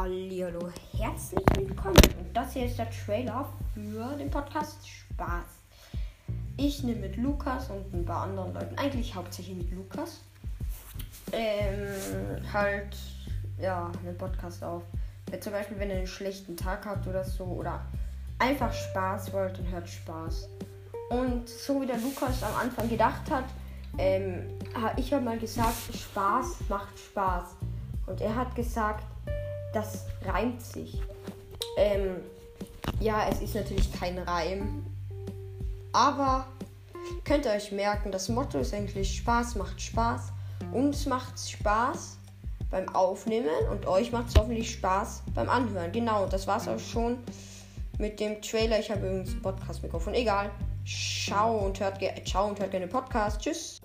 Hallo, herzlich willkommen. Und das hier ist der Trailer für den Podcast Spaß. Ich nehme mit Lukas und ein paar anderen Leuten, eigentlich hauptsächlich mit Lukas, ähm, halt, ja, einen Podcast auf. Wenn zum Beispiel, wenn ihr einen schlechten Tag habt oder so, oder einfach Spaß wollt, dann hört Spaß. Und so wie der Lukas am Anfang gedacht hat, ähm, ich habe mal gesagt, Spaß macht Spaß. Und er hat gesagt, das reimt sich. Ähm, ja, es ist natürlich kein Reim. Aber könnt ihr euch merken, das Motto ist eigentlich Spaß macht Spaß. Uns macht Spaß beim Aufnehmen und euch macht es hoffentlich Spaß beim Anhören. Genau, das war es auch schon mit dem Trailer. Ich habe übrigens ein Podcast-Mikrofon. Egal. Ciao und hört, ciao und hört gerne Podcast. Tschüss.